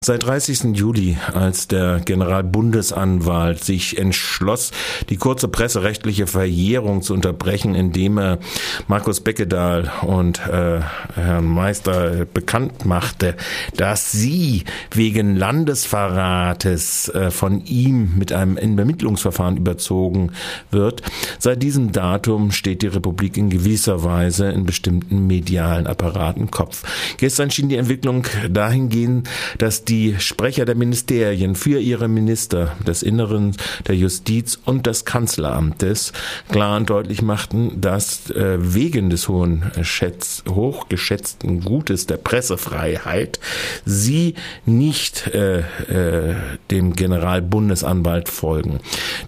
Seit 30. Juli, als der Generalbundesanwalt sich entschloss, die kurze presserechtliche Verjährung zu unterbrechen, indem er Markus Beckedahl und äh, Herrn Meister bekannt machte, dass sie wegen Landesverrates äh, von ihm mit einem Ermittlungsverfahren überzogen wird. Seit diesem Datum steht die Republik in gewisser Weise in bestimmten medialen Apparaten Kopf. Gestern schien die Entwicklung dahingehend, dass die Sprecher der Ministerien für ihre Minister des Inneren, der Justiz und des Kanzleramtes klar und deutlich machten, dass äh, wegen des hohen Schätz, hochgeschätzten Gutes der Pressefreiheit sie nicht äh, äh, dem Generalbundesanwalt folgen,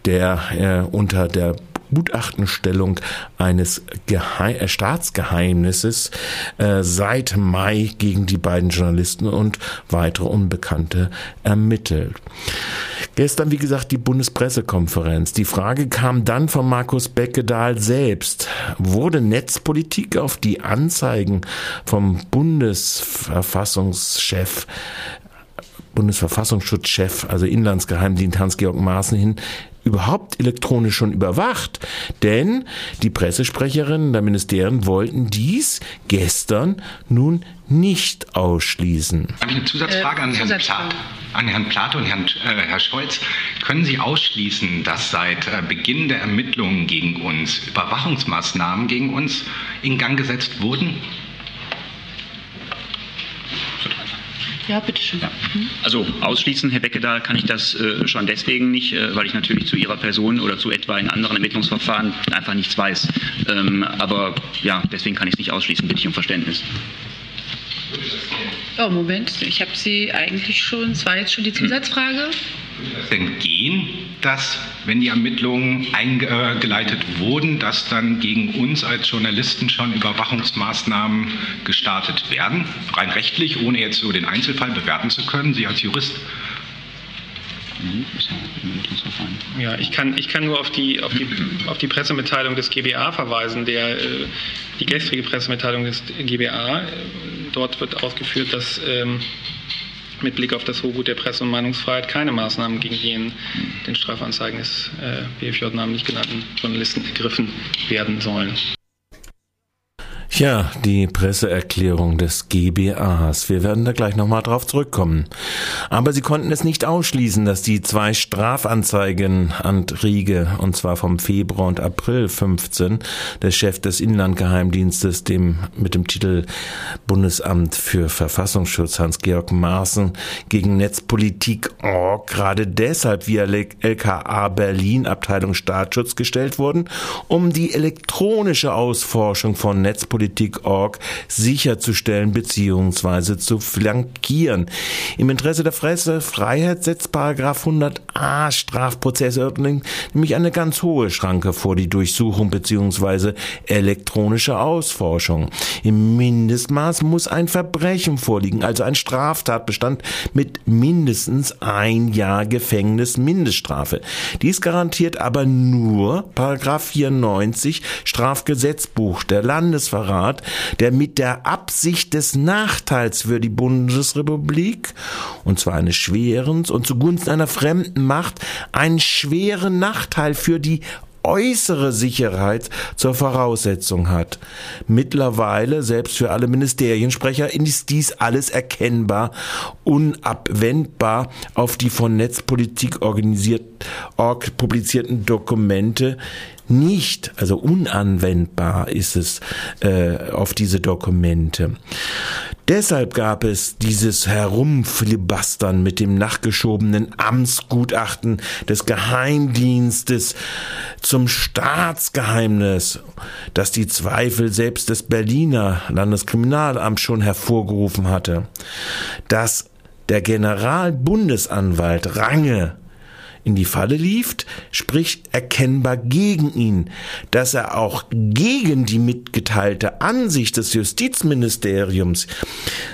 der äh, unter der Gutachtenstellung eines Geheim äh, Staatsgeheimnisses äh, seit Mai gegen die beiden Journalisten und weitere Unbekannte ermittelt. Gestern, wie gesagt, die Bundespressekonferenz. Die Frage kam dann von Markus Beckedahl selbst. Wurde Netzpolitik auf die Anzeigen vom Bundesverfassungschef Bundesverfassungsschutzchef, also Inlandsgeheimdienst Hans-Georg Maaßen hin überhaupt elektronisch schon überwacht. Denn die Pressesprecherinnen der Ministerien wollten dies gestern nun nicht ausschließen. Habe ich eine Zusatzfrage äh, an, Herrn Plath, an Herrn Plato und Herrn, äh, Herr Scholz. Können Sie ausschließen, dass seit äh, Beginn der Ermittlungen gegen uns Überwachungsmaßnahmen gegen uns in Gang gesetzt wurden? Ja, bitteschön. Ja. Also ausschließen, Herr Beckedahl, kann ich das äh, schon deswegen nicht, äh, weil ich natürlich zu Ihrer Person oder zu etwa in anderen Ermittlungsverfahren einfach nichts weiß. Ähm, aber ja, deswegen kann ich es nicht ausschließen. Bitte ich um Verständnis. Oh, Moment, ich habe Sie eigentlich schon, es war jetzt schon die Zusatzfrage. Denn gehen, dass, wenn die Ermittlungen eingeleitet wurden, dass dann gegen uns als Journalisten schon Überwachungsmaßnahmen gestartet werden, rein rechtlich, ohne jetzt so den Einzelfall bewerten zu können, Sie als Jurist? Ja, ich kann, ich kann nur auf die, auf, die, auf die Pressemitteilung des GBA verweisen, der, äh, die gestrige Pressemitteilung des GBA. Äh, dort wird ausgeführt, dass ähm, mit Blick auf das Hochgut der Presse- und Meinungsfreiheit keine Maßnahmen gegen die in den Strafanzeigen des äh, BFJ namentlich genannten Journalisten ergriffen werden sollen. Ja, die Presseerklärung des GBAs. Wir werden da gleich nochmal drauf zurückkommen. Aber sie konnten es nicht ausschließen, dass die zwei Strafanzeigen an Riege, und zwar vom Februar und April 15, der Chef des Inlandgeheimdienstes, dem, mit dem Titel Bundesamt für Verfassungsschutz Hans-Georg Maaßen gegen Netzpolitik Org gerade deshalb via LKA Berlin Abteilung Staatsschutz gestellt wurden, um die elektronische Ausforschung von Netzpolitik Politik.org sicherzustellen bzw. zu flankieren. Im Interesse der Pressefreiheit setzt Paragraph 100a Strafprozessordnung nämlich eine ganz hohe Schranke vor die Durchsuchung bzw. elektronische Ausforschung. Im Mindestmaß muss ein Verbrechen vorliegen, also ein Straftatbestand mit mindestens ein Jahr Gefängnis Mindeststrafe. Dies garantiert aber nur Paragraph 94 Strafgesetzbuch der Landesverrat Staat, der mit der Absicht des Nachteils für die Bundesrepublik, und zwar eines schweren und zugunsten einer fremden Macht, einen schweren Nachteil für die äußere Sicherheit zur Voraussetzung hat. Mittlerweile, selbst für alle Ministeriensprecher, ist dies alles erkennbar, unabwendbar auf die von Netzpolitik organisiert, org, publizierten Dokumente nicht, also unanwendbar ist es äh, auf diese Dokumente. Deshalb gab es dieses Herumfilibustern mit dem nachgeschobenen Amtsgutachten des Geheimdienstes zum Staatsgeheimnis, das die Zweifel selbst des Berliner Landeskriminalamts schon hervorgerufen hatte. Dass der Generalbundesanwalt Range in die Falle lief, spricht erkennbar gegen ihn. Dass er auch gegen die mitgeteilte Ansicht des Justizministeriums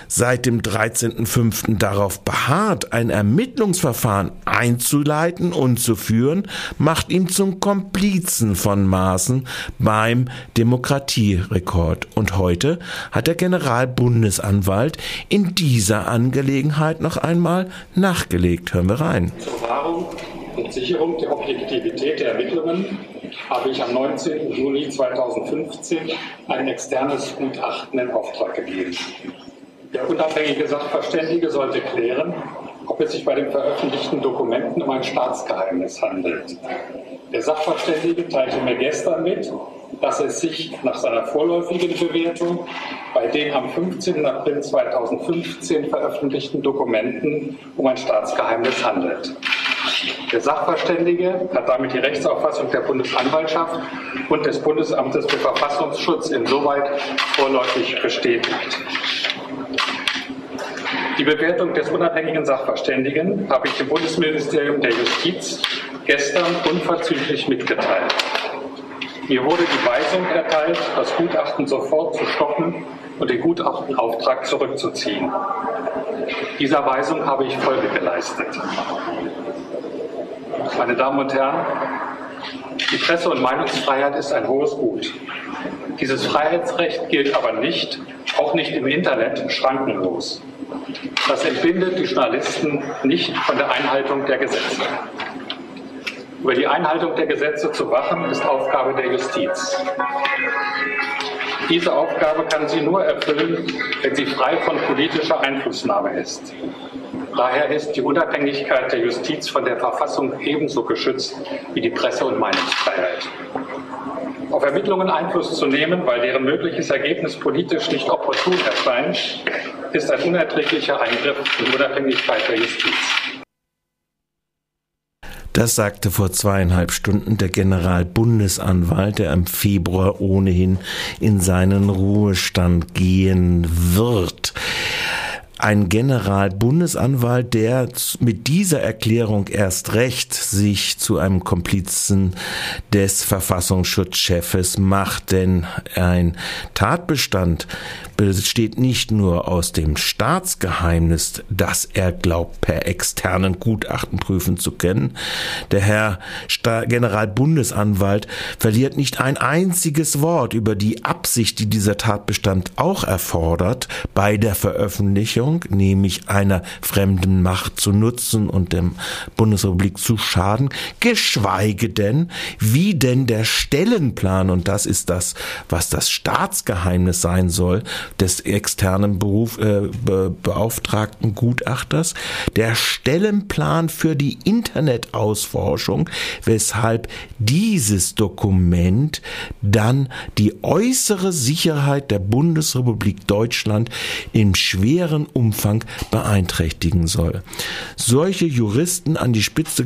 seit dem 13.05. darauf beharrt, ein Ermittlungsverfahren einzuleiten und zu führen, macht ihn zum Komplizen von Maßen beim Demokratierekord. Und heute hat der Generalbundesanwalt in dieser Angelegenheit noch einmal nachgelegt. Hören wir rein. Zur Wahrung und Sicherung der Objektivität der Ermittlungen habe ich am 19. Juni 2015 ein externes Gutachten in Auftrag gegeben. Der unabhängige Sachverständige sollte klären, ob es sich bei den veröffentlichten Dokumenten um ein Staatsgeheimnis handelt. Der Sachverständige teilte mir gestern mit, dass es sich nach seiner vorläufigen Bewertung bei den am 15. April 2015 veröffentlichten Dokumenten um ein Staatsgeheimnis handelt. Der Sachverständige hat damit die Rechtsauffassung der Bundesanwaltschaft und des Bundesamtes für Verfassungsschutz insoweit vorläufig bestätigt. Die Bewertung des unabhängigen Sachverständigen habe ich dem Bundesministerium der Justiz gestern unverzüglich mitgeteilt. Mir wurde die Weisung erteilt, das Gutachten sofort zu stoppen und den Gutachtenauftrag zurückzuziehen. Dieser Weisung habe ich Folge geleistet. Meine Damen und Herren, die Presse- und Meinungsfreiheit ist ein hohes Gut. Dieses Freiheitsrecht gilt aber nicht, auch nicht im Internet, schrankenlos. Das entbindet die Journalisten nicht von der Einhaltung der Gesetze. Über die Einhaltung der Gesetze zu wachen, ist Aufgabe der Justiz. Diese Aufgabe kann sie nur erfüllen, wenn sie frei von politischer Einflussnahme ist. Daher ist die Unabhängigkeit der Justiz von der Verfassung ebenso geschützt wie die Presse- und Meinungsfreiheit. Auf Ermittlungen Einfluss zu nehmen, weil deren mögliches Ergebnis politisch nicht opportun erscheint, ist ein unerträglicher Eingriff in die Unabhängigkeit der Justiz. Das sagte vor zweieinhalb Stunden der Generalbundesanwalt, der im Februar ohnehin in seinen Ruhestand gehen wird ein Generalbundesanwalt, der mit dieser Erklärung erst recht sich zu einem Komplizen des Verfassungsschutzchefes macht, denn ein Tatbestand besteht nicht nur aus dem Staatsgeheimnis, das er glaubt per externen Gutachten prüfen zu können. Der Herr Generalbundesanwalt verliert nicht ein einziges Wort über die Absicht, die dieser Tatbestand auch erfordert bei der Veröffentlichung, nämlich einer fremden Macht zu nutzen und dem Bundesrepublik zu schaden, geschweige denn, wie denn der Stellenplan, und das ist das, was das Staatsgeheimnis sein soll, des externen Beruf, äh, Be Beauftragten Gutachters, der Stellenplan für die Internetausforschung, weshalb dieses Dokument dann die äußere Sicherheit der Bundesrepublik Deutschland im schweren Umfang beeinträchtigen soll. Solche Juristen an die Spitze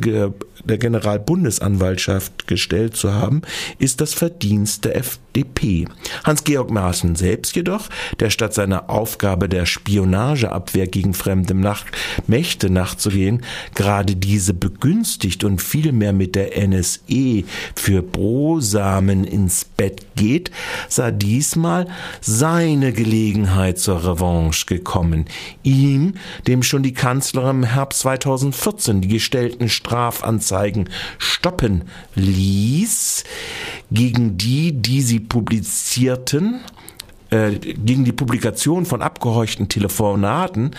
der Generalbundesanwaltschaft gestellt zu haben, ist das Verdienst der FDP. Hans-Georg Maaßen selbst jedoch, der statt seiner Aufgabe der Spionageabwehr gegen fremde Nach Mächte nachzugehen, gerade diese begünstigt und vielmehr mit der NSE für Brosamen ins Bett geht, sah diesmal seine Gelegenheit zur Revanche gekommen. Ihm, dem schon die Kanzlerin im Herbst 2014 die gestellten Strafanzeigen stoppen ließ, gegen die, die sie publizierten, äh, gegen die Publikation von abgehorchten Telefonaten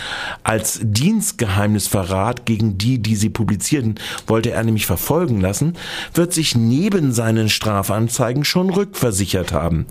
als Dienstgeheimnisverrat gegen die, die sie publizierten, wollte er nämlich verfolgen lassen, wird sich neben seinen Strafanzeigen schon rückversichert haben.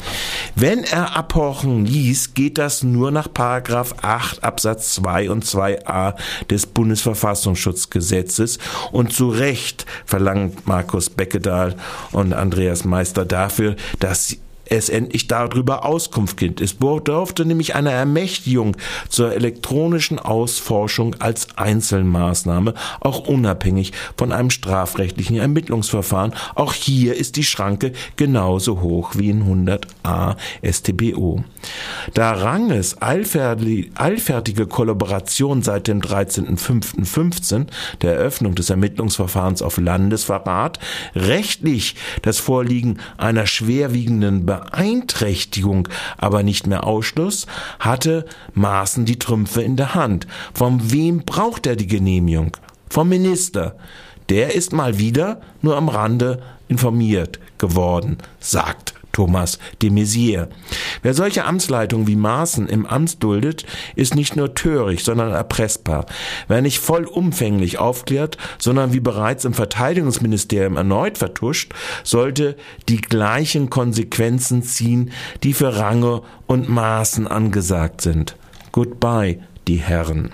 Wenn er abhorchen ließ, geht das nur nach Paragraph 8 Absatz 2 und 2a des Bundesverfassungsschutzgesetzes und zu Recht verlangt Markus Beckedahl und Andreas Meister dafür, dass es endlich darüber Auskunft gibt. Es bedurfte nämlich einer Ermächtigung zur elektronischen Ausforschung als Einzelmaßnahme, auch unabhängig von einem strafrechtlichen Ermittlungsverfahren. Auch hier ist die Schranke genauso hoch wie in 100a StBO. Da Ranges allfertige Kollaboration seit dem 13.05.15, der Eröffnung des Ermittlungsverfahrens auf Landesverrat, rechtlich das Vorliegen einer schwerwiegenden Beeinträchtigung aber nicht mehr Ausschluss, hatte Maaßen die Trümpfe in der Hand. Von wem braucht er die Genehmigung? Vom Minister. Der ist mal wieder nur am Rande informiert geworden, sagt Thomas de Maizière. Wer solche Amtsleitungen wie Maaßen im Amt duldet, ist nicht nur töricht, sondern erpressbar. Wer nicht vollumfänglich aufklärt, sondern wie bereits im Verteidigungsministerium erneut vertuscht, sollte die gleichen Konsequenzen ziehen, die für Range und Maßen angesagt sind. Goodbye, die Herren.